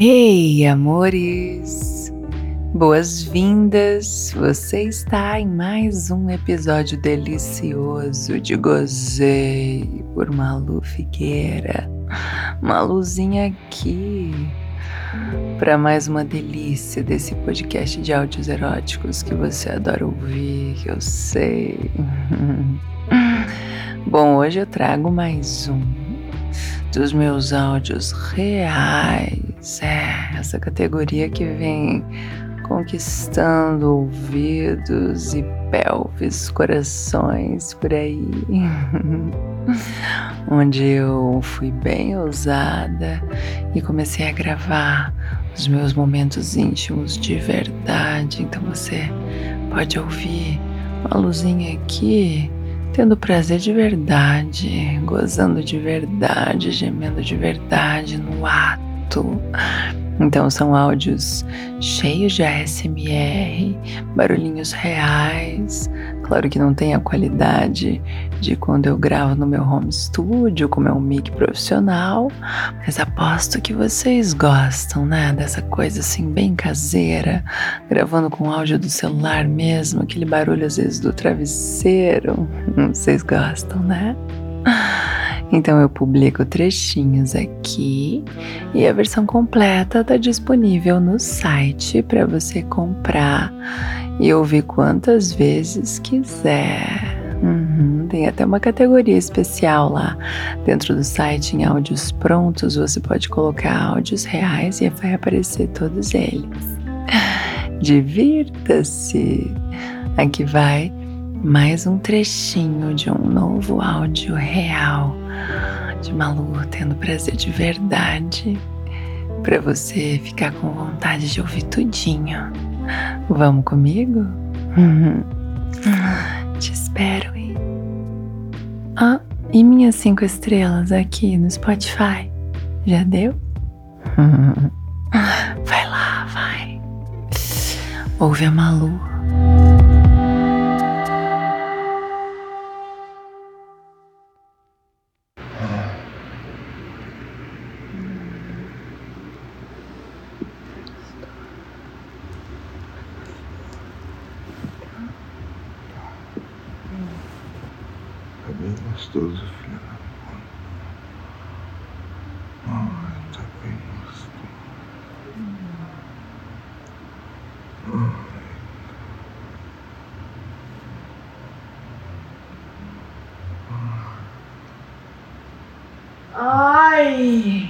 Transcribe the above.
Ei, amores! Boas-vindas! Você está em mais um episódio delicioso de Gozei por Malu Figueira. Maluzinha aqui para mais uma delícia desse podcast de áudios eróticos que você adora ouvir, que eu sei. Bom, hoje eu trago mais um dos meus áudios reais. É, essa categoria que vem conquistando ouvidos e pelves, corações por aí. Onde eu fui bem ousada e comecei a gravar os meus momentos íntimos de verdade. Então você pode ouvir uma luzinha aqui tendo prazer de verdade, gozando de verdade, gemendo de verdade no ato. Então são áudios cheios de ASMR, barulhinhos reais. Claro que não tem a qualidade de quando eu gravo no meu home studio, com meu mic profissional, mas aposto que vocês gostam, né? Dessa coisa assim bem caseira, gravando com áudio do celular mesmo, aquele barulho às vezes do travesseiro. Vocês gostam, né? Então eu publico trechinhos aqui e a versão completa está disponível no site para você comprar e ouvir quantas vezes quiser. Uhum, tem até uma categoria especial lá dentro do site em áudios prontos. Você pode colocar áudios reais e vai aparecer todos eles. Divirta-se! Aqui vai mais um trechinho de um novo áudio real de Malu tendo prazer de verdade para você ficar com vontade de ouvir tudinho. Vamos comigo? Te espero, hein? Ah, e minhas cinco estrelas aqui no Spotify? Já deu? Vai lá, vai. Ouve a Malu. Bem gostoso, filho da puta. Ai, tá bem gostoso. Ai!